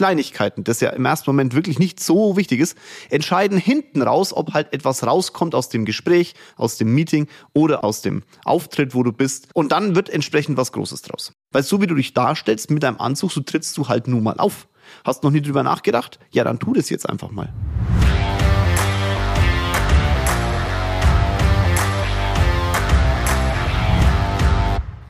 Kleinigkeiten, das ja im ersten Moment wirklich nicht so wichtig ist, entscheiden hinten raus, ob halt etwas rauskommt aus dem Gespräch, aus dem Meeting oder aus dem Auftritt, wo du bist. Und dann wird entsprechend was Großes draus. Weil so wie du dich darstellst mit deinem Anzug, so trittst du halt nun mal auf. Hast noch nie drüber nachgedacht? Ja, dann tu das jetzt einfach mal.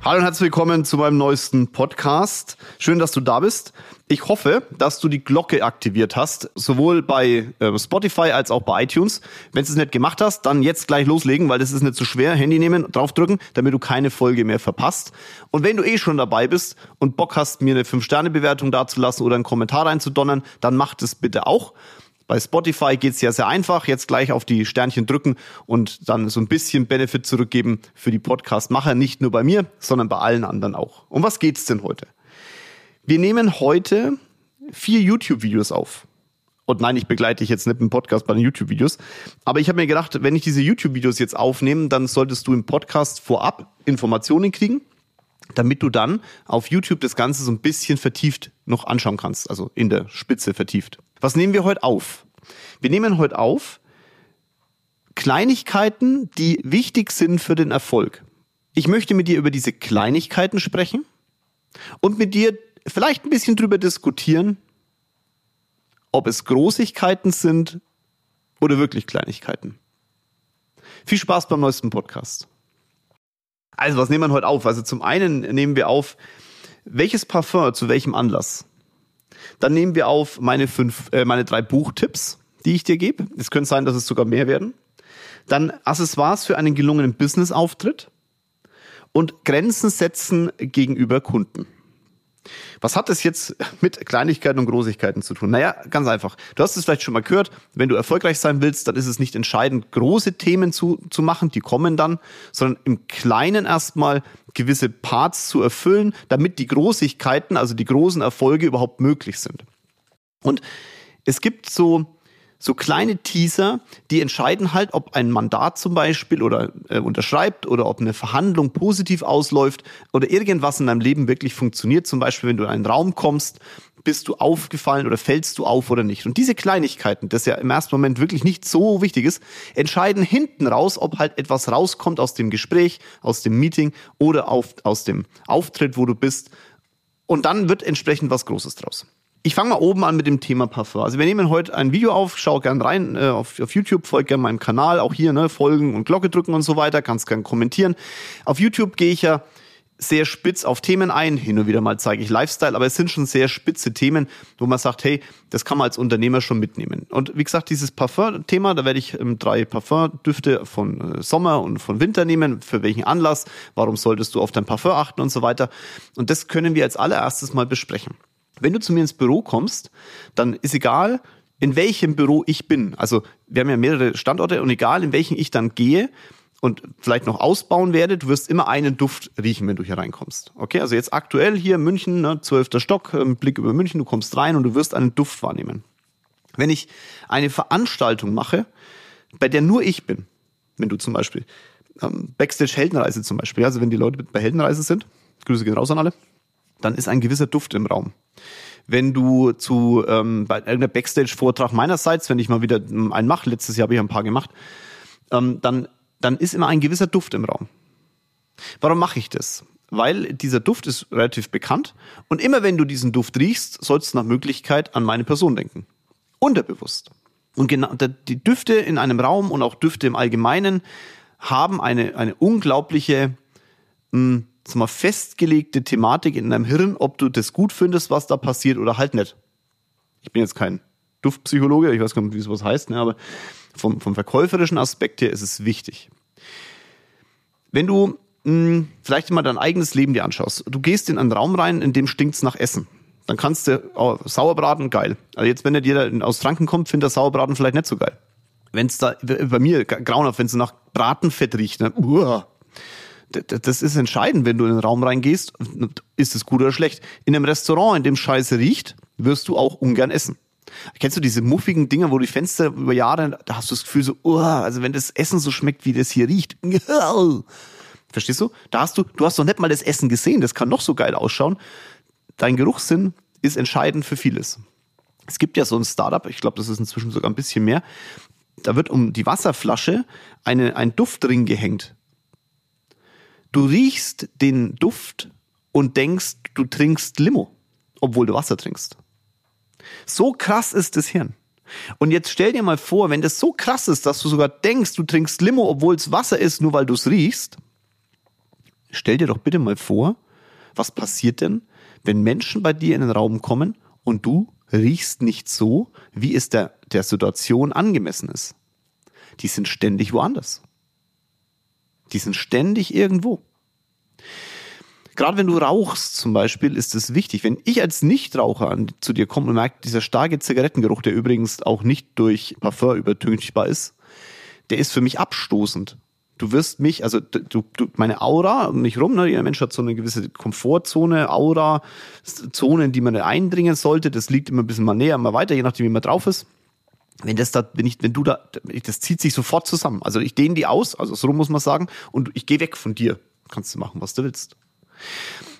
Hallo und herzlich willkommen zu meinem neuesten Podcast. Schön, dass du da bist. Ich hoffe, dass du die Glocke aktiviert hast, sowohl bei äh, Spotify als auch bei iTunes. Wenn du es nicht gemacht hast, dann jetzt gleich loslegen, weil das ist nicht so schwer. Handy nehmen, draufdrücken, damit du keine Folge mehr verpasst. Und wenn du eh schon dabei bist und Bock hast, mir eine 5-Sterne-Bewertung dazulassen oder einen Kommentar reinzudonnern, dann mach das bitte auch. Bei Spotify geht's ja sehr einfach. Jetzt gleich auf die Sternchen drücken und dann so ein bisschen Benefit zurückgeben für die Podcast-Macher. Nicht nur bei mir, sondern bei allen anderen auch. Um was geht's denn heute? Wir nehmen heute vier YouTube-Videos auf. Und nein, ich begleite dich jetzt nicht im Podcast bei den YouTube-Videos. Aber ich habe mir gedacht, wenn ich diese YouTube-Videos jetzt aufnehme, dann solltest du im Podcast vorab Informationen kriegen, damit du dann auf YouTube das Ganze so ein bisschen vertieft noch anschauen kannst. Also in der Spitze vertieft. Was nehmen wir heute auf? Wir nehmen heute auf Kleinigkeiten, die wichtig sind für den Erfolg. Ich möchte mit dir über diese Kleinigkeiten sprechen und mit dir vielleicht ein bisschen drüber diskutieren, ob es Großigkeiten sind oder wirklich Kleinigkeiten. Viel Spaß beim neuesten Podcast. Also, was nehmen wir heute auf? Also, zum einen nehmen wir auf, welches Parfum zu welchem Anlass. Dann nehmen wir auf meine fünf, äh, meine drei Buchtipps, die ich dir gebe. Es könnte sein, dass es sogar mehr werden. Dann Accessoires für einen gelungenen Business-Auftritt und Grenzen setzen gegenüber Kunden. Was hat das jetzt mit Kleinigkeiten und Großigkeiten zu tun? Naja, ganz einfach. Du hast es vielleicht schon mal gehört, wenn du erfolgreich sein willst, dann ist es nicht entscheidend, große Themen zu, zu machen, die kommen dann, sondern im Kleinen erstmal gewisse Parts zu erfüllen, damit die Großigkeiten, also die großen Erfolge überhaupt möglich sind. Und es gibt so so kleine Teaser, die entscheiden halt, ob ein Mandat zum Beispiel oder äh, unterschreibt oder ob eine Verhandlung positiv ausläuft oder irgendwas in deinem Leben wirklich funktioniert. Zum Beispiel, wenn du in einen Raum kommst, bist du aufgefallen oder fällst du auf oder nicht. Und diese Kleinigkeiten, das ja im ersten Moment wirklich nicht so wichtig ist, entscheiden hinten raus, ob halt etwas rauskommt aus dem Gespräch, aus dem Meeting oder auf, aus dem Auftritt, wo du bist. Und dann wird entsprechend was Großes draus. Ich fange mal oben an mit dem Thema Parfum. Also wir nehmen heute ein Video auf, schau gern rein äh, auf, auf YouTube, folg gern meinem Kanal, auch hier, ne, folgen und Glocke drücken und so weiter, kannst gern kommentieren. Auf YouTube gehe ich ja sehr spitz auf Themen ein. Hin und wieder mal zeige ich Lifestyle, aber es sind schon sehr spitze Themen, wo man sagt, hey, das kann man als Unternehmer schon mitnehmen. Und wie gesagt, dieses Parfum-Thema, da werde ich ähm, drei Parfum-Düfte von äh, Sommer und von Winter nehmen. Für welchen Anlass? Warum solltest du auf dein Parfum achten und so weiter? Und das können wir als allererstes mal besprechen. Wenn du zu mir ins Büro kommst, dann ist egal, in welchem Büro ich bin. Also wir haben ja mehrere Standorte und egal, in welchen ich dann gehe und vielleicht noch ausbauen werde, du wirst immer einen Duft riechen, wenn du hier reinkommst. Okay, also jetzt aktuell hier München, ne, 12. Stock, ähm, Blick über München, du kommst rein und du wirst einen Duft wahrnehmen. Wenn ich eine Veranstaltung mache, bei der nur ich bin, wenn du zum Beispiel ähm, Backstage Heldenreise zum Beispiel, also wenn die Leute bei Heldenreise sind, Grüße gehen raus an alle, dann ist ein gewisser Duft im Raum. Wenn du zu ähm, bei irgendeiner Backstage-Vortrag meinerseits, wenn ich mal wieder einen mache, letztes Jahr habe ich ein paar gemacht, ähm, dann, dann ist immer ein gewisser Duft im Raum. Warum mache ich das? Weil dieser Duft ist relativ bekannt und immer wenn du diesen Duft riechst, sollst du nach Möglichkeit an meine Person denken. Unterbewusst. Und genau die Düfte in einem Raum und auch Düfte im Allgemeinen haben eine, eine unglaubliche mh, hm, sag mal, festgelegte Thematik in deinem Hirn, ob du das gut findest, was da passiert oder halt nicht. Ich bin jetzt kein Duftpsychologe, ich weiß gar nicht, wie sowas heißt, ne, aber vom, vom verkäuferischen Aspekt her ist es wichtig. Wenn du mh, hm, vielleicht mal dein eigenes Leben dir anschaust, du gehst in einen Raum rein, in dem stinkt's nach Essen. Dann kannst du oh, Sauerbraten geil. Also jetzt, wenn der dir aus Franken kommt, findet der Sauerbraten vielleicht nicht so geil. Wenn es da bei mir grauenhaft, wenn es nach Bratenfett riecht, ne? Uah, das ist entscheidend, wenn du in den Raum reingehst, ist es gut oder schlecht. In einem Restaurant, in dem Scheiße riecht, wirst du auch ungern essen. Kennst du diese muffigen Dinger, wo die Fenster über Jahre, da hast du das Gefühl so, oh, also wenn das Essen so schmeckt, wie das hier riecht. Verstehst du? Da hast du, du hast doch nicht mal das Essen gesehen, das kann noch so geil ausschauen. Dein Geruchssinn ist entscheidend für vieles. Es gibt ja so ein Startup, ich glaube, das ist inzwischen sogar ein bisschen mehr. Da wird um die Wasserflasche eine, ein Duftring gehängt. Du riechst den Duft und denkst, du trinkst Limo, obwohl du Wasser trinkst. So krass ist das Hirn. Und jetzt stell dir mal vor, wenn das so krass ist, dass du sogar denkst, du trinkst Limo, obwohl es Wasser ist, nur weil du es riechst. Stell dir doch bitte mal vor, was passiert denn, wenn Menschen bei dir in den Raum kommen und du riechst nicht so, wie es der, der Situation angemessen ist. Die sind ständig woanders. Die sind ständig irgendwo. Gerade wenn du rauchst zum Beispiel, ist es wichtig. Wenn ich als Nichtraucher zu dir komme und merke, dieser starke Zigarettengeruch, der übrigens auch nicht durch Parfum übertünchbar ist, der ist für mich abstoßend. Du wirst mich, also du, du, meine Aura um mich rum, ne, jeder Mensch hat so eine gewisse Komfortzone, Aura, Zonen, die man eindringen sollte. Das liegt immer ein bisschen mal näher, mal weiter, je nachdem, wie man drauf ist wenn das da, wenn ich, wenn du da, das zieht sich sofort zusammen. Also ich dehne die aus, also so muss man sagen, und ich gehe weg von dir. Kannst du machen, was du willst.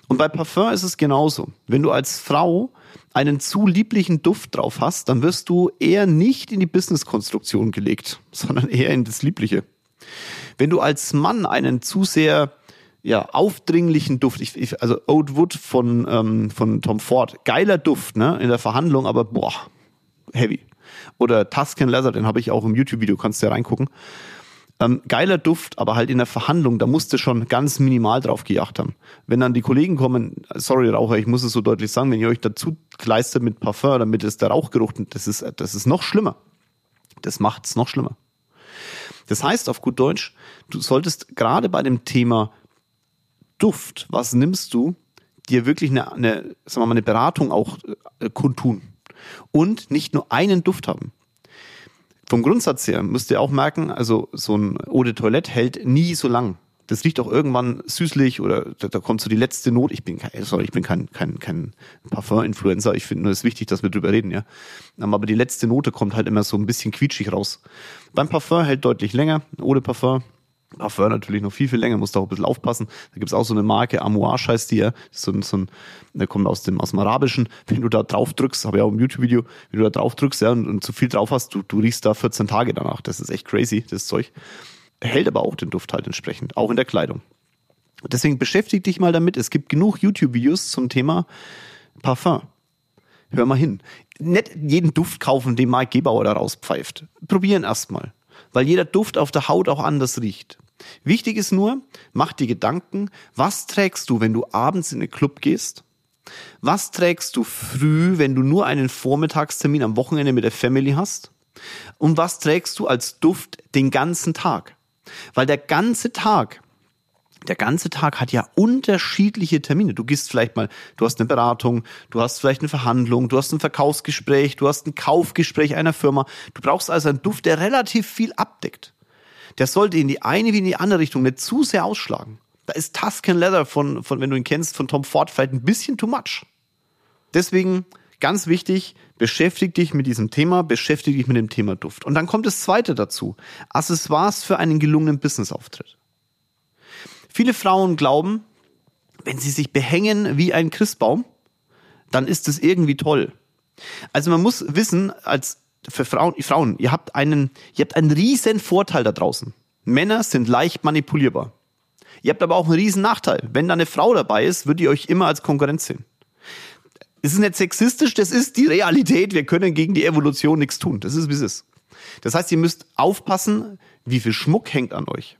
Und bei Parfum ist es genauso. Wenn du als Frau einen zu lieblichen Duft drauf hast, dann wirst du eher nicht in die Business-Konstruktion gelegt, sondern eher in das Liebliche. Wenn du als Mann einen zu sehr ja, aufdringlichen Duft, ich, ich, also Oud Wood von, ähm, von Tom Ford, geiler Duft, ne, in der Verhandlung, aber boah, heavy. Oder Tuscan Leather, den habe ich auch im YouTube-Video, kannst du ja reingucken. Ähm, geiler Duft, aber halt in der Verhandlung, da musste schon ganz minimal drauf gejagt haben. Wenn dann die Kollegen kommen, sorry Raucher, ich muss es so deutlich sagen, wenn ihr euch dazu kleistert mit Parfum, damit ist der Rauchgeruch, das ist, das ist noch schlimmer. Das macht es noch schlimmer. Das heißt auf gut Deutsch, du solltest gerade bei dem Thema Duft, was nimmst du, dir wirklich eine, eine, sagen wir mal, eine Beratung auch äh, kundtun. Und nicht nur einen Duft haben vom Grundsatz her müsst ihr auch merken, also so ein Eau de Toilette hält nie so lang. Das riecht auch irgendwann süßlich oder da, da kommt so die letzte Not. Ich bin kein, sorry, ich bin kein, kein, kein Parfum-Influencer. Ich finde nur es ist wichtig, dass wir drüber reden, ja. Aber die letzte Note kommt halt immer so ein bisschen quietschig raus. Beim Parfum hält deutlich länger. Eau de Parfum Parfum natürlich noch viel, viel länger, muss da auch ein bisschen aufpassen. Da gibt's auch so eine Marke, Amouage heißt die ja. So so ein, der kommt aus dem, aus dem Arabischen. Wenn du da drauf drückst, habe ich auch im YouTube-Video, wenn du da drauf drückst, ja, und, und zu viel drauf hast, du, du riechst da 14 Tage danach. Das ist echt crazy, das Zeug. Hält aber auch den Duft halt entsprechend, auch in der Kleidung. Deswegen beschäftige dich mal damit. Es gibt genug YouTube-Videos zum Thema Parfum. Hör mal hin. Nicht jeden Duft kaufen, den Mike Gebauer da rauspfeift. Probieren erstmal weil jeder Duft auf der Haut auch anders riecht. Wichtig ist nur, mach dir Gedanken, was trägst du, wenn du abends in den Club gehst? Was trägst du früh, wenn du nur einen Vormittagstermin am Wochenende mit der Family hast? Und was trägst du als Duft den ganzen Tag? Weil der ganze Tag der ganze Tag hat ja unterschiedliche Termine. Du gehst vielleicht mal, du hast eine Beratung, du hast vielleicht eine Verhandlung, du hast ein Verkaufsgespräch, du hast ein Kaufgespräch einer Firma. Du brauchst also einen Duft, der relativ viel abdeckt. Der sollte in die eine wie in die andere Richtung nicht zu sehr ausschlagen. Da ist Tuscan Leather von, von wenn du ihn kennst, von Tom Ford vielleicht ein bisschen too much. Deswegen ganz wichtig, beschäftige dich mit diesem Thema, beschäftige dich mit dem Thema Duft. Und dann kommt das zweite dazu. Accessoires für einen gelungenen Businessauftritt. Viele Frauen glauben, wenn sie sich behängen wie ein Christbaum, dann ist es irgendwie toll. Also man muss wissen, als für Frauen, Frauen, ihr habt einen, ihr habt einen riesen Vorteil da draußen. Männer sind leicht manipulierbar. Ihr habt aber auch einen riesen Nachteil. Wenn da eine Frau dabei ist, würdet ihr euch immer als Konkurrenz sehen. Es ist nicht sexistisch, das ist die Realität. Wir können gegen die Evolution nichts tun. Das ist, wie es ist. Das heißt, ihr müsst aufpassen, wie viel Schmuck hängt an euch.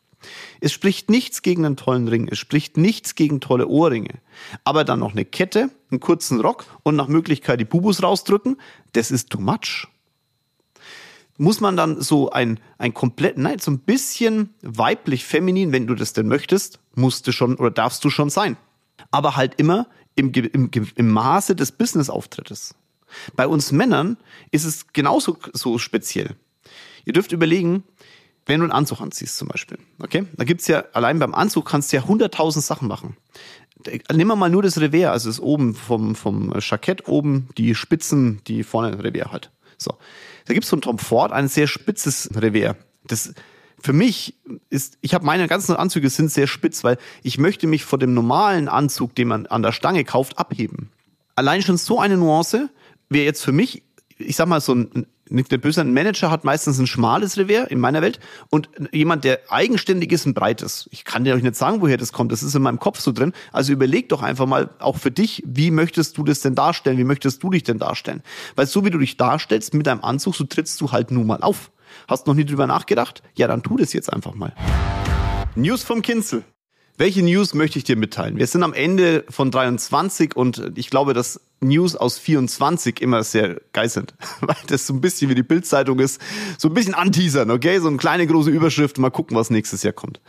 Es spricht nichts gegen einen tollen Ring, es spricht nichts gegen tolle Ohrringe. Aber dann noch eine Kette, einen kurzen Rock und nach Möglichkeit die Bubus rausdrücken, das ist too much. Muss man dann so ein, ein komplett, nein, so ein bisschen weiblich feminin, wenn du das denn möchtest, musst du schon oder darfst du schon sein. Aber halt immer im, im, im Maße des Business-Auftrittes. Bei uns Männern ist es genauso so speziell. Ihr dürft überlegen, wenn du einen Anzug anziehst zum Beispiel, okay, da gibt's ja, allein beim Anzug kannst du ja hunderttausend Sachen machen. Nimm mal nur das Revers, also das oben vom, vom Jackett oben, die Spitzen, die vorne Revers hat. So. Da gibt's von Tom Ford ein sehr spitzes Revers. Das, für mich ist, ich habe meine ganzen Anzüge sind sehr spitz, weil ich möchte mich vor dem normalen Anzug, den man an der Stange kauft, abheben. Allein schon so eine Nuance wäre jetzt für mich ich sag mal, so ein, nicht der böse, ein Manager hat meistens ein schmales Revier in meiner Welt und jemand, der eigenständig ist, ein breites. Ich kann dir euch nicht sagen, woher das kommt. Das ist in meinem Kopf so drin. Also überleg doch einfach mal auch für dich, wie möchtest du das denn darstellen? Wie möchtest du dich denn darstellen? Weil so wie du dich darstellst mit deinem Anzug, so trittst du halt nun mal auf. Hast noch nie drüber nachgedacht? Ja, dann tu das jetzt einfach mal. News vom Kinzel. Welche News möchte ich dir mitteilen? Wir sind am Ende von 23 und ich glaube, dass News aus 24 immer sehr geil sind, weil das so ein bisschen wie die Bildzeitung ist, so ein bisschen anteasern, okay? So eine kleine große Überschrift, mal gucken, was nächstes Jahr kommt.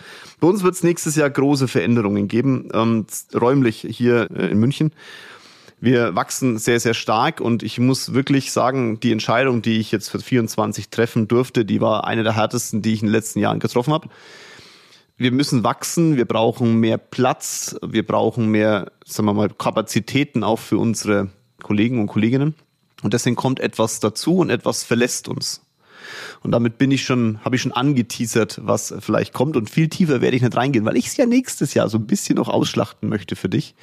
Bei uns wird es nächstes Jahr große Veränderungen geben, ähm, räumlich hier äh, in München. Wir wachsen sehr, sehr stark und ich muss wirklich sagen, die Entscheidung, die ich jetzt für 24 treffen durfte, die war eine der härtesten, die ich in den letzten Jahren getroffen habe wir müssen wachsen, wir brauchen mehr Platz, wir brauchen mehr, sagen wir mal, Kapazitäten auch für unsere Kollegen und Kolleginnen. Und deswegen kommt etwas dazu und etwas verlässt uns. Und damit bin ich schon, habe ich schon angeteasert, was vielleicht kommt. Und viel tiefer werde ich nicht reingehen, weil ich es ja nächstes Jahr so ein bisschen noch ausschlachten möchte für dich.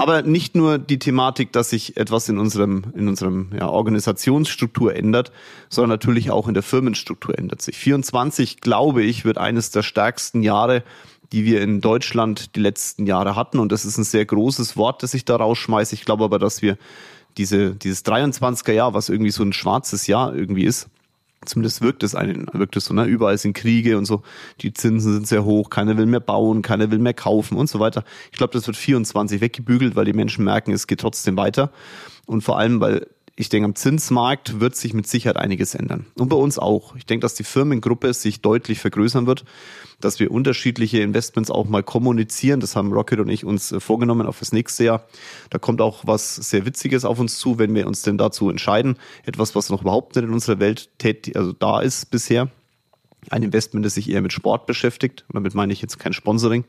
Aber nicht nur die Thematik, dass sich etwas in unserem, in unserem ja, Organisationsstruktur ändert, sondern natürlich auch in der Firmenstruktur ändert sich. 24, glaube ich, wird eines der stärksten Jahre, die wir in Deutschland die letzten Jahre hatten. Und das ist ein sehr großes Wort, das ich da rausschmeiße. Ich glaube aber, dass wir diese, dieses 23er Jahr, was irgendwie so ein schwarzes Jahr irgendwie ist, Zumindest wirkt es einen, wirkt es so, ne? Überall sind Kriege und so. Die Zinsen sind sehr hoch, keiner will mehr bauen, keiner will mehr kaufen und so weiter. Ich glaube, das wird 24 weggebügelt, weil die Menschen merken, es geht trotzdem weiter. Und vor allem, weil ich denke, am Zinsmarkt wird sich mit Sicherheit einiges ändern. Und bei uns auch. Ich denke, dass die Firmengruppe sich deutlich vergrößern wird, dass wir unterschiedliche Investments auch mal kommunizieren. Das haben Rocket und ich uns äh, vorgenommen auf das nächste Jahr. Da kommt auch was sehr Witziges auf uns zu, wenn wir uns denn dazu entscheiden. Etwas, was noch überhaupt nicht in unserer Welt tätig, also da ist bisher. Ein Investment, das sich eher mit Sport beschäftigt. Und damit meine ich jetzt kein Sponsoring,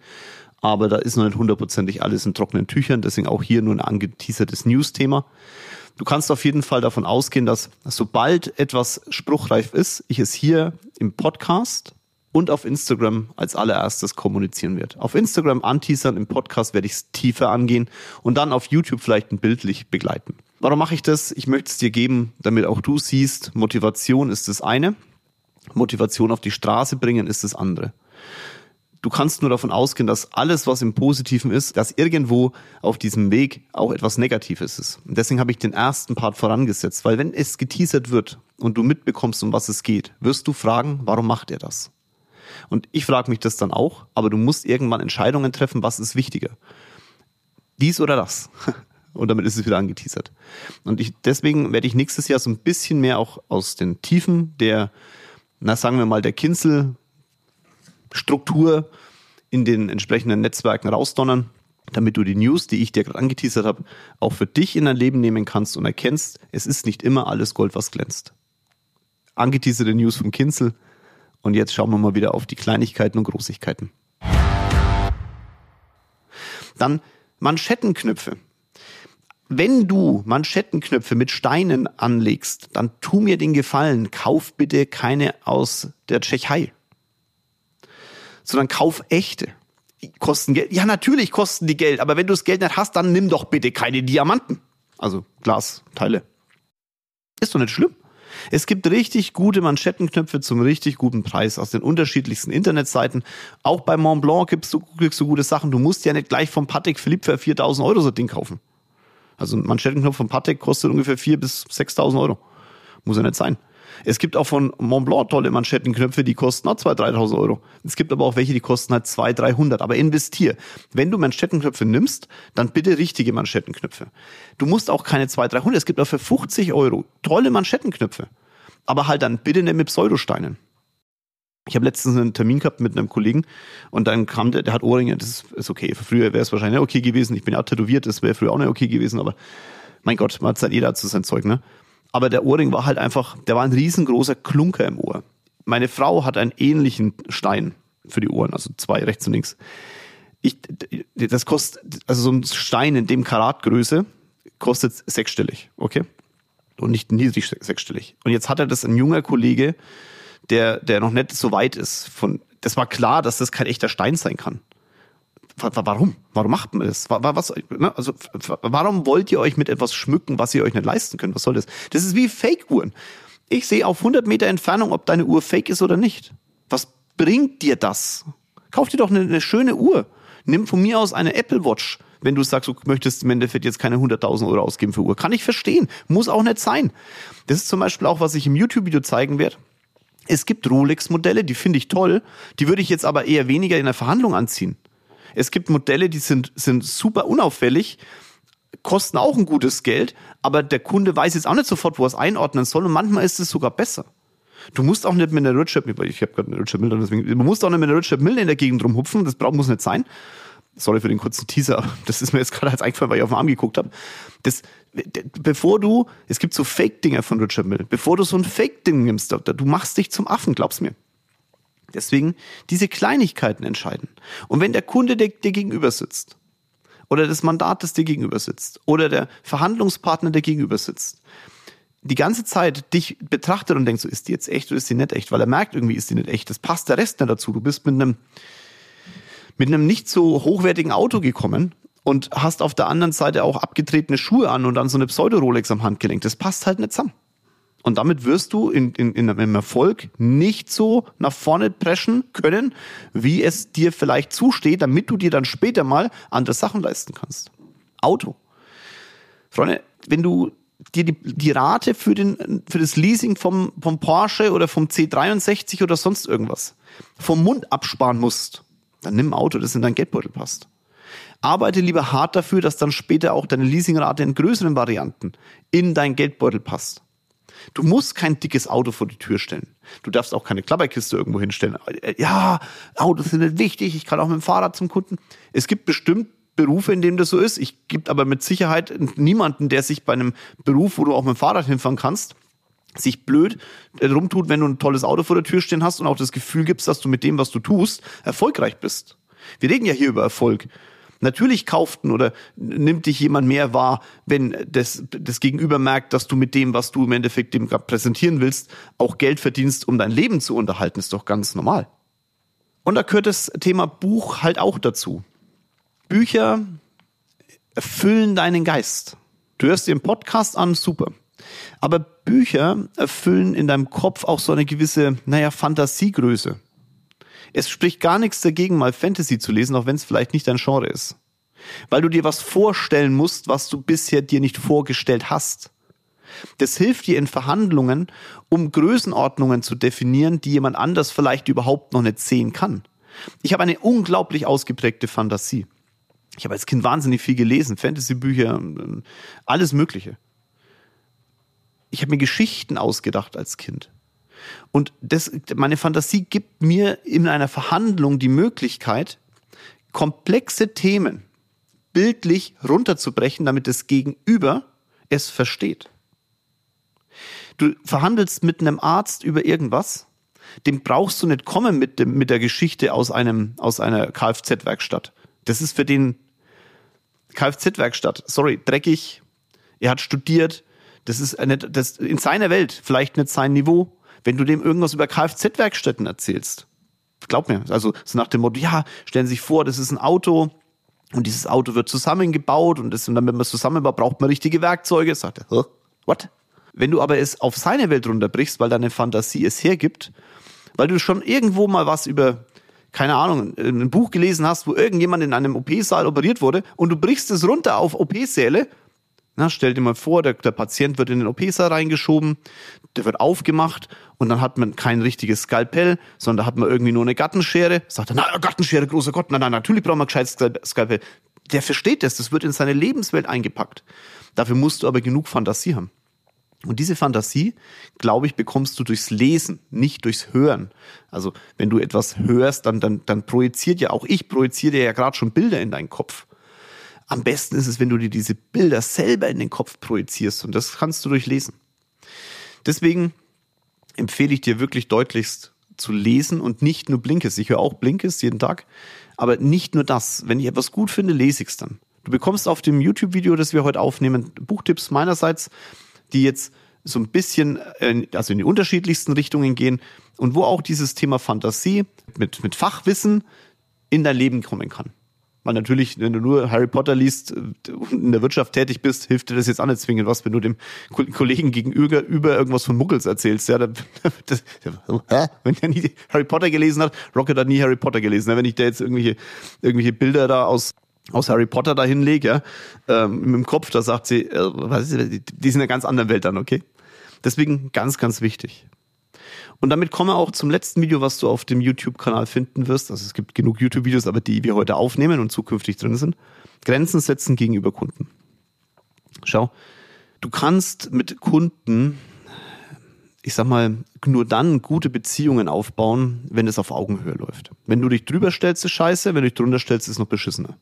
aber da ist noch nicht hundertprozentig alles in trockenen Tüchern. Deswegen auch hier nur ein angeteasertes News-Thema. Du kannst auf jeden Fall davon ausgehen, dass sobald etwas spruchreif ist, ich es hier im Podcast und auf Instagram als allererstes kommunizieren werde. Auf Instagram anteasern, im Podcast werde ich es tiefer angehen und dann auf YouTube vielleicht ein bildlich begleiten. Warum mache ich das? Ich möchte es dir geben, damit auch du siehst, Motivation ist das eine, Motivation auf die Straße bringen ist das andere du kannst nur davon ausgehen, dass alles, was im Positiven ist, dass irgendwo auf diesem Weg auch etwas Negatives ist. Und deswegen habe ich den ersten Part vorangesetzt, weil wenn es geteasert wird und du mitbekommst, um was es geht, wirst du fragen, warum macht er das? Und ich frage mich das dann auch, aber du musst irgendwann Entscheidungen treffen, was ist wichtiger? Dies oder das? Und damit ist es wieder angeteasert. Und ich, deswegen werde ich nächstes Jahr so ein bisschen mehr auch aus den Tiefen der, na sagen wir mal, der Kinzel Struktur in den entsprechenden Netzwerken rausdonnern, damit du die News, die ich dir gerade angeteasert habe, auch für dich in dein Leben nehmen kannst und erkennst, es ist nicht immer alles Gold, was glänzt. Angeteaserte News vom Kinzel und jetzt schauen wir mal wieder auf die Kleinigkeiten und Großigkeiten. Dann Manschettenknöpfe. Wenn du Manschettenknöpfe mit Steinen anlegst, dann tu mir den Gefallen, kauf bitte keine aus der Tschechei sondern kauf echte. Die kosten Geld. Ja, natürlich kosten die Geld, aber wenn du das Geld nicht hast, dann nimm doch bitte keine Diamanten. Also Glasteile. Ist doch nicht schlimm. Es gibt richtig gute Manschettenknöpfe zum richtig guten Preis aus den unterschiedlichsten Internetseiten. Auch bei Mont Blanc gibt's so, kriegst du gute Sachen. Du musst ja nicht gleich vom Patek Philippe für 4000 Euro so ein Ding kaufen. Also ein Manschettenknopf von Patek kostet ungefähr 4.000 bis 6.000 Euro. Muss ja nicht sein. Es gibt auch von Montblanc tolle Manschettenknöpfe, die kosten auch 2.000, 3.000 Euro. Es gibt aber auch welche, die kosten halt 200, 300. Aber investier. Wenn du Manschettenknöpfe nimmst, dann bitte richtige Manschettenknöpfe. Du musst auch keine 200, 300. Es gibt auch für 50 Euro tolle Manschettenknöpfe. Aber halt dann bitte nicht mit Pseudosteinen. Ich habe letztens einen Termin gehabt mit einem Kollegen und dann kam der, der hat Ohrringe, das ist, okay. Früher wäre es wahrscheinlich okay gewesen. Ich bin ja tätowiert, das wäre früher auch nicht okay gewesen, aber mein Gott, man hat halt jeder zu sein Zeug, ne? Aber der Ohrring war halt einfach, der war ein riesengroßer Klunker im Ohr. Meine Frau hat einen ähnlichen Stein für die Ohren, also zwei rechts und links. Ich, das kostet, also so ein Stein in dem Karatgröße kostet sechsstellig, okay? Und nicht niedrig sechsstellig. Und jetzt hat er das ein junger Kollege, der, der noch nicht so weit ist. Von, das war klar, dass das kein echter Stein sein kann. Warum? Warum macht man das? Was, ne? also, warum wollt ihr euch mit etwas schmücken, was ihr euch nicht leisten könnt? Was soll das? Das ist wie Fake-Uhren. Ich sehe auf 100 Meter Entfernung, ob deine Uhr fake ist oder nicht. Was bringt dir das? Kauf dir doch eine, eine schöne Uhr. Nimm von mir aus eine Apple Watch, wenn du sagst, du möchtest im Endeffekt jetzt keine 100.000 Euro ausgeben für Uhr. Kann ich verstehen. Muss auch nicht sein. Das ist zum Beispiel auch, was ich im YouTube-Video zeigen werde. Es gibt Rolex-Modelle, die finde ich toll. Die würde ich jetzt aber eher weniger in der Verhandlung anziehen. Es gibt Modelle, die sind, sind super unauffällig, kosten auch ein gutes Geld, aber der Kunde weiß jetzt auch nicht sofort, wo er es einordnen soll und manchmal ist es sogar besser. Du musst auch nicht mit einer Richard, ich habe gerade eine Richard Miller, deswegen, du musst auch nicht mit einer Richard Miller in der Gegend rumhupfen, das muss nicht sein. Sorry für den kurzen Teaser, das ist mir jetzt gerade als eingefallen, weil ich auf den Arm geguckt habe. Das, bevor du, es gibt so Fake-Dinger von Richard Mill, bevor du so ein Fake-Ding nimmst, du machst dich zum Affen, glaub's mir. Deswegen diese Kleinigkeiten entscheiden. Und wenn der Kunde dir, dir gegenüber sitzt, oder das Mandat, das dir gegenüber sitzt, oder der Verhandlungspartner, der gegenüber sitzt, die ganze Zeit dich betrachtet und denkt, so ist die jetzt echt oder ist die nicht echt, weil er merkt, irgendwie ist die nicht echt. Das passt der Rest nicht dazu. Du bist mit einem, mit einem nicht so hochwertigen Auto gekommen und hast auf der anderen Seite auch abgetretene Schuhe an und dann so eine Pseudo-Rolex am Handgelenk. Das passt halt nicht zusammen. Und damit wirst du in, in, in einem Erfolg nicht so nach vorne preschen können, wie es dir vielleicht zusteht, damit du dir dann später mal andere Sachen leisten kannst. Auto. Freunde, wenn du dir die, die Rate für, den, für das Leasing vom, vom Porsche oder vom C63 oder sonst irgendwas vom Mund absparen musst, dann nimm ein Auto, das in dein Geldbeutel passt. Arbeite lieber hart dafür, dass dann später auch deine Leasingrate in größeren Varianten in dein Geldbeutel passt. Du musst kein dickes Auto vor die Tür stellen. Du darfst auch keine Klapperkiste irgendwo hinstellen. Ja, Autos sind nicht wichtig. Ich kann auch mit dem Fahrrad zum Kunden. Es gibt bestimmt Berufe, in denen das so ist. Ich gibt aber mit Sicherheit niemanden, der sich bei einem Beruf, wo du auch mit dem Fahrrad hinfahren kannst, sich blöd rumtut, wenn du ein tolles Auto vor der Tür stehen hast und auch das Gefühl gibst, dass du mit dem, was du tust, erfolgreich bist. Wir reden ja hier über Erfolg. Natürlich kauften oder nimmt dich jemand mehr wahr, wenn das, das Gegenüber merkt, dass du mit dem, was du im Endeffekt dem präsentieren willst, auch Geld verdienst, um dein Leben zu unterhalten. Ist doch ganz normal. Und da gehört das Thema Buch halt auch dazu. Bücher erfüllen deinen Geist. Du hörst dir einen Podcast an, super. Aber Bücher erfüllen in deinem Kopf auch so eine gewisse, naja, Fantasiegröße. Es spricht gar nichts dagegen, mal Fantasy zu lesen, auch wenn es vielleicht nicht dein Genre ist. Weil du dir was vorstellen musst, was du bisher dir nicht vorgestellt hast. Das hilft dir in Verhandlungen, um Größenordnungen zu definieren, die jemand anders vielleicht überhaupt noch nicht sehen kann. Ich habe eine unglaublich ausgeprägte Fantasie. Ich habe als Kind wahnsinnig viel gelesen, Fantasy-Bücher, alles Mögliche. Ich habe mir Geschichten ausgedacht als Kind. Und das, meine Fantasie gibt mir in einer Verhandlung die Möglichkeit, komplexe Themen bildlich runterzubrechen, damit das Gegenüber es versteht. Du verhandelst mit einem Arzt über irgendwas, dem brauchst du nicht kommen mit, dem, mit der Geschichte aus, einem, aus einer Kfz-Werkstatt. Das ist für den Kfz-Werkstatt, sorry, dreckig, er hat studiert, das ist eine, das in seiner Welt vielleicht nicht sein Niveau, wenn du dem irgendwas über Kfz-Werkstätten erzählst. Glaub mir, also so nach dem Motto, ja, stellen Sie sich vor, das ist ein Auto und dieses Auto wird zusammengebaut und, das, und dann, wenn man es zusammenbaut, braucht man richtige Werkzeuge. Sagt er, what? Wenn du aber es auf seine Welt runterbrichst, weil deine Fantasie es hergibt, weil du schon irgendwo mal was über, keine Ahnung, ein Buch gelesen hast, wo irgendjemand in einem OP-Saal operiert wurde und du brichst es runter auf OP-Säle na, stell dir mal vor, der, der Patient wird in den OP-Saal reingeschoben, der wird aufgemacht und dann hat man kein richtiges Skalpell, sondern hat man irgendwie nur eine Gattenschere. Sagt er, na, Gattenschere, großer Gott, nein, nein, natürlich brauchen wir gescheites Skalpell. Der versteht das, das wird in seine Lebenswelt eingepackt. Dafür musst du aber genug Fantasie haben. Und diese Fantasie, glaube ich, bekommst du durchs Lesen, nicht durchs Hören. Also wenn du etwas hörst, dann, dann, dann projiziert ja auch ich, projiziere ja gerade schon Bilder in deinen Kopf. Am besten ist es, wenn du dir diese Bilder selber in den Kopf projizierst und das kannst du durchlesen. Deswegen empfehle ich dir wirklich deutlichst zu lesen und nicht nur Blinkes. Ich höre auch Blinkes jeden Tag, aber nicht nur das. Wenn ich etwas gut finde, lese ich es dann. Du bekommst auf dem YouTube-Video, das wir heute aufnehmen, Buchtipps meinerseits, die jetzt so ein bisschen, äh, also in die unterschiedlichsten Richtungen gehen und wo auch dieses Thema Fantasie mit, mit Fachwissen in dein Leben kommen kann. Weil natürlich, wenn du nur Harry Potter liest äh, und in der Wirtschaft tätig bist, hilft dir das jetzt auch nicht zwingend was, wenn du dem Kollegen gegenüber über irgendwas von Muggels erzählst. Ja, das, wenn er nie Harry Potter gelesen hat, Rocket hat nie Harry Potter gelesen. Wenn ich da jetzt irgendwelche, irgendwelche Bilder da aus aus Harry Potter da hinlege, ja, ähm, dem Kopf, da sagt sie, äh, was ist, die sind in einer ganz anderen Welt dann, okay? Deswegen ganz, ganz wichtig. Und damit kommen wir auch zum letzten Video, was du auf dem YouTube-Kanal finden wirst. Also es gibt genug YouTube-Videos, aber die wir heute aufnehmen und zukünftig drin sind. Grenzen setzen gegenüber Kunden. Schau, du kannst mit Kunden, ich sag mal, nur dann gute Beziehungen aufbauen, wenn es auf Augenhöhe läuft. Wenn du dich drüber stellst, ist scheiße, wenn du dich drunter stellst, ist noch beschissener.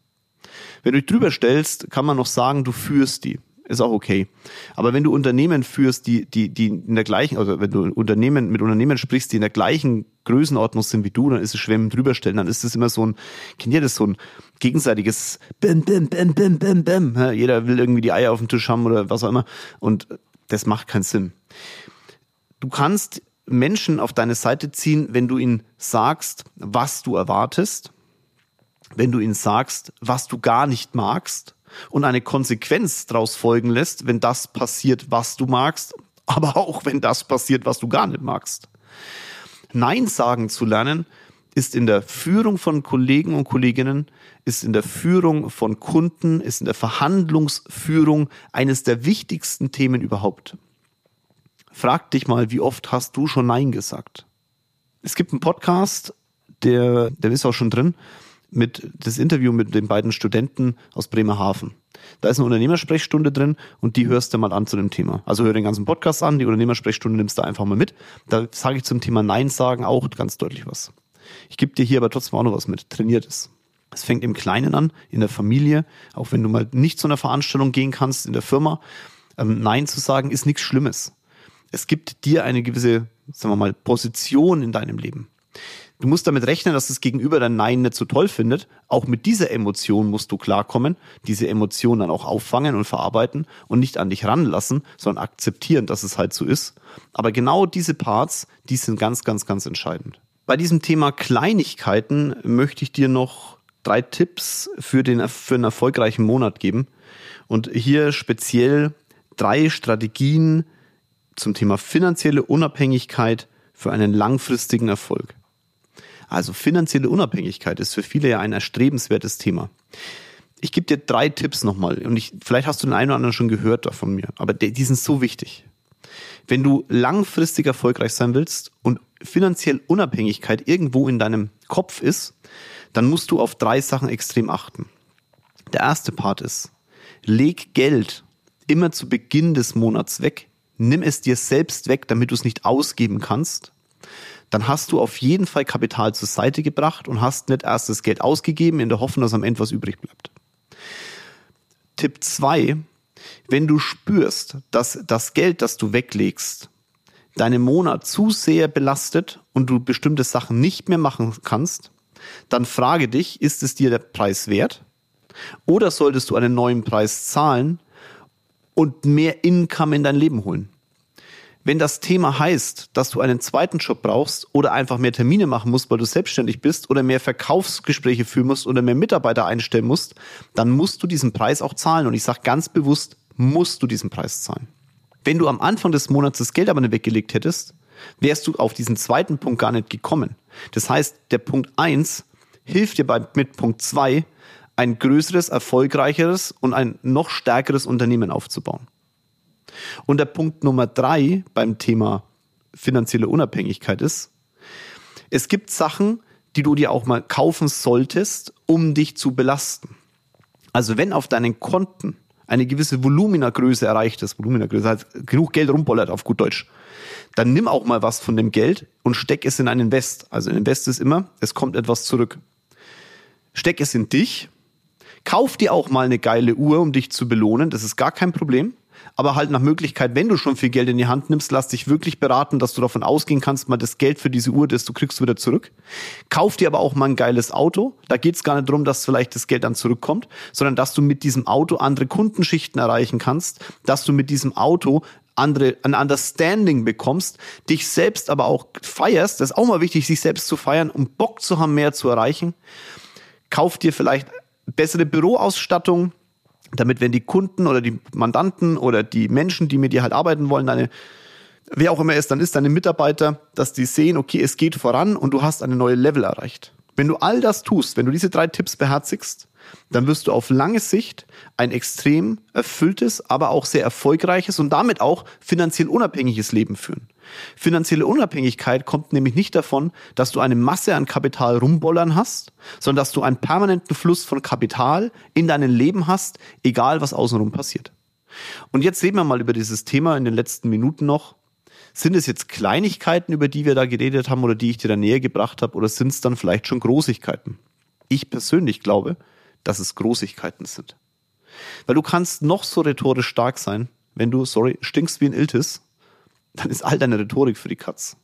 Wenn du dich drüber stellst, kann man noch sagen, du führst die ist auch okay. Aber wenn du Unternehmen führst, die, die, die in der gleichen, also wenn du Unternehmen mit Unternehmen sprichst, die in der gleichen Größenordnung sind wie du, dann ist es schwer mit drüberstellen. Dann ist es immer so ein, kennt ihr das so ein gegenseitiges Bim, Bim, Bim, Bim, Bim, Bim. Ja, jeder will irgendwie die Eier auf dem Tisch haben oder was auch immer. Und das macht keinen Sinn. Du kannst Menschen auf deine Seite ziehen, wenn du ihnen sagst, was du erwartest, wenn du ihnen sagst, was du gar nicht magst und eine Konsequenz daraus folgen lässt, wenn das passiert, was du magst, aber auch wenn das passiert, was du gar nicht magst. Nein sagen zu lernen ist in der Führung von Kollegen und Kolleginnen, ist in der Führung von Kunden, ist in der Verhandlungsführung eines der wichtigsten Themen überhaupt. Frag dich mal, wie oft hast du schon Nein gesagt? Es gibt einen Podcast, der, der ist auch schon drin, mit das Interview mit den beiden Studenten aus Bremerhaven. Da ist eine Unternehmersprechstunde drin und die hörst du mal an zu dem Thema. Also hör den ganzen Podcast an, die Unternehmersprechstunde nimmst du einfach mal mit. Da sage ich zum Thema Nein sagen auch ganz deutlich was. Ich gebe dir hier aber trotzdem auch noch was mit. Trainiert es. Es fängt im Kleinen an, in der Familie, auch wenn du mal nicht zu einer Veranstaltung gehen kannst, in der Firma. Ähm, Nein zu sagen ist nichts Schlimmes. Es gibt dir eine gewisse, sagen wir mal, Position in deinem Leben. Du musst damit rechnen, dass das Gegenüber dein Nein nicht so toll findet. Auch mit dieser Emotion musst du klarkommen, diese Emotion dann auch auffangen und verarbeiten und nicht an dich ranlassen, sondern akzeptieren, dass es halt so ist. Aber genau diese Parts, die sind ganz, ganz, ganz entscheidend. Bei diesem Thema Kleinigkeiten möchte ich dir noch drei Tipps für, den, für einen erfolgreichen Monat geben. Und hier speziell drei Strategien zum Thema finanzielle Unabhängigkeit für einen langfristigen Erfolg. Also finanzielle Unabhängigkeit ist für viele ja ein erstrebenswertes Thema. Ich gebe dir drei Tipps nochmal und ich, vielleicht hast du den einen oder anderen schon gehört von mir, aber die, sind so wichtig. Wenn du langfristig erfolgreich sein willst und finanziell Unabhängigkeit irgendwo in deinem Kopf ist, dann musst du auf drei Sachen extrem achten. Der erste Part ist, leg Geld immer zu Beginn des Monats weg. Nimm es dir selbst weg, damit du es nicht ausgeben kannst dann hast du auf jeden Fall Kapital zur Seite gebracht und hast nicht erst das Geld ausgegeben in der Hoffnung, dass am Ende was übrig bleibt. Tipp zwei: Wenn du spürst, dass das Geld, das du weglegst, deinen Monat zu sehr belastet und du bestimmte Sachen nicht mehr machen kannst, dann frage dich, ist es dir der Preis wert? Oder solltest du einen neuen Preis zahlen und mehr Income in dein Leben holen? Wenn das Thema heißt, dass du einen zweiten Job brauchst oder einfach mehr Termine machen musst, weil du selbstständig bist oder mehr Verkaufsgespräche führen musst oder mehr Mitarbeiter einstellen musst, dann musst du diesen Preis auch zahlen. Und ich sage ganz bewusst, musst du diesen Preis zahlen. Wenn du am Anfang des Monats das Geld aber nicht weggelegt hättest, wärst du auf diesen zweiten Punkt gar nicht gekommen. Das heißt, der Punkt eins hilft dir bei, mit Punkt zwei ein größeres, erfolgreicheres und ein noch stärkeres Unternehmen aufzubauen. Und der Punkt Nummer drei beim Thema finanzielle Unabhängigkeit ist, es gibt Sachen, die du dir auch mal kaufen solltest, um dich zu belasten. Also wenn auf deinen Konten eine gewisse Voluminagröße erreicht ist, Voluminagröße heißt genug Geld rumbollert auf gut Deutsch, dann nimm auch mal was von dem Geld und steck es in ein Invest. Also ein Invest ist immer, es kommt etwas zurück. Steck es in dich, kauf dir auch mal eine geile Uhr, um dich zu belohnen, das ist gar kein Problem aber halt nach Möglichkeit, wenn du schon viel Geld in die Hand nimmst, lass dich wirklich beraten, dass du davon ausgehen kannst, mal das Geld für diese Uhr, das du kriegst, wieder zurück. Kauf dir aber auch mal ein geiles Auto. Da geht's gar nicht darum, dass vielleicht das Geld dann zurückkommt, sondern dass du mit diesem Auto andere Kundenschichten erreichen kannst, dass du mit diesem Auto andere, ein Understanding bekommst, dich selbst aber auch feierst. Das ist auch mal wichtig, sich selbst zu feiern, um Bock zu haben, mehr zu erreichen. Kauf dir vielleicht bessere Büroausstattung, damit wenn die Kunden oder die Mandanten oder die Menschen, die mit dir halt arbeiten wollen, deine wer auch immer es dann ist, deine Mitarbeiter, dass die sehen, okay, es geht voran und du hast eine neue Level erreicht. Wenn du all das tust, wenn du diese drei Tipps beherzigst, dann wirst du auf lange Sicht ein extrem erfülltes, aber auch sehr erfolgreiches und damit auch finanziell unabhängiges Leben führen. Finanzielle Unabhängigkeit kommt nämlich nicht davon, dass du eine Masse an Kapital rumbollern hast, sondern dass du einen permanenten Fluss von Kapital in deinem Leben hast, egal was außenrum passiert. Und jetzt reden wir mal über dieses Thema in den letzten Minuten noch. Sind es jetzt Kleinigkeiten, über die wir da geredet haben oder die ich dir da näher gebracht habe, oder sind es dann vielleicht schon Großigkeiten? Ich persönlich glaube, dass es Großigkeiten sind. Weil du kannst noch so rhetorisch stark sein, wenn du, sorry, stinkst wie ein Iltis, dann ist all deine Rhetorik für die Katz.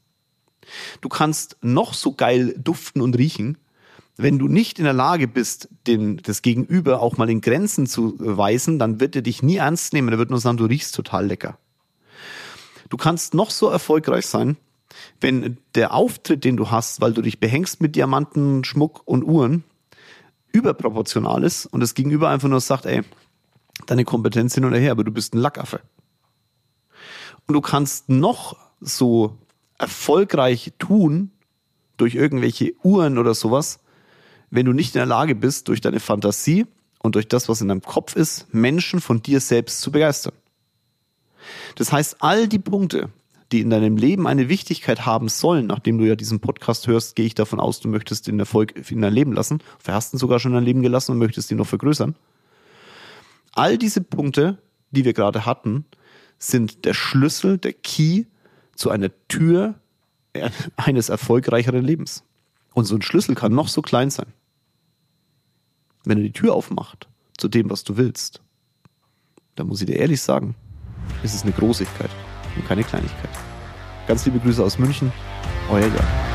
Du kannst noch so geil duften und riechen, wenn du nicht in der Lage bist, den, das Gegenüber auch mal in Grenzen zu weisen, dann wird er dich nie ernst nehmen. Er wird nur sagen, du riechst total lecker. Du kannst noch so erfolgreich sein, wenn der Auftritt, den du hast, weil du dich behängst mit Diamanten, Schmuck und Uhren, überproportional ist und das Gegenüber einfach nur sagt, ey, deine Kompetenz hin und her, aber du bist ein Lackaffe. Und du kannst noch so erfolgreich tun durch irgendwelche Uhren oder sowas, wenn du nicht in der Lage bist, durch deine Fantasie und durch das, was in deinem Kopf ist, Menschen von dir selbst zu begeistern. Das heißt, all die Punkte, die in deinem Leben eine Wichtigkeit haben sollen, nachdem du ja diesen Podcast hörst, gehe ich davon aus, du möchtest den Erfolg in dein Leben lassen, hast ihn sogar schon in dein Leben gelassen und möchtest ihn noch vergrößern. All diese Punkte, die wir gerade hatten, sind der Schlüssel, der Key zu einer Tür eines erfolgreicheren Lebens. Und so ein Schlüssel kann noch so klein sein. Wenn er die Tür aufmacht zu dem, was du willst, dann muss ich dir ehrlich sagen, ist es eine Großigkeit und keine Kleinigkeit. Ganz liebe Grüße aus München, euer Jan.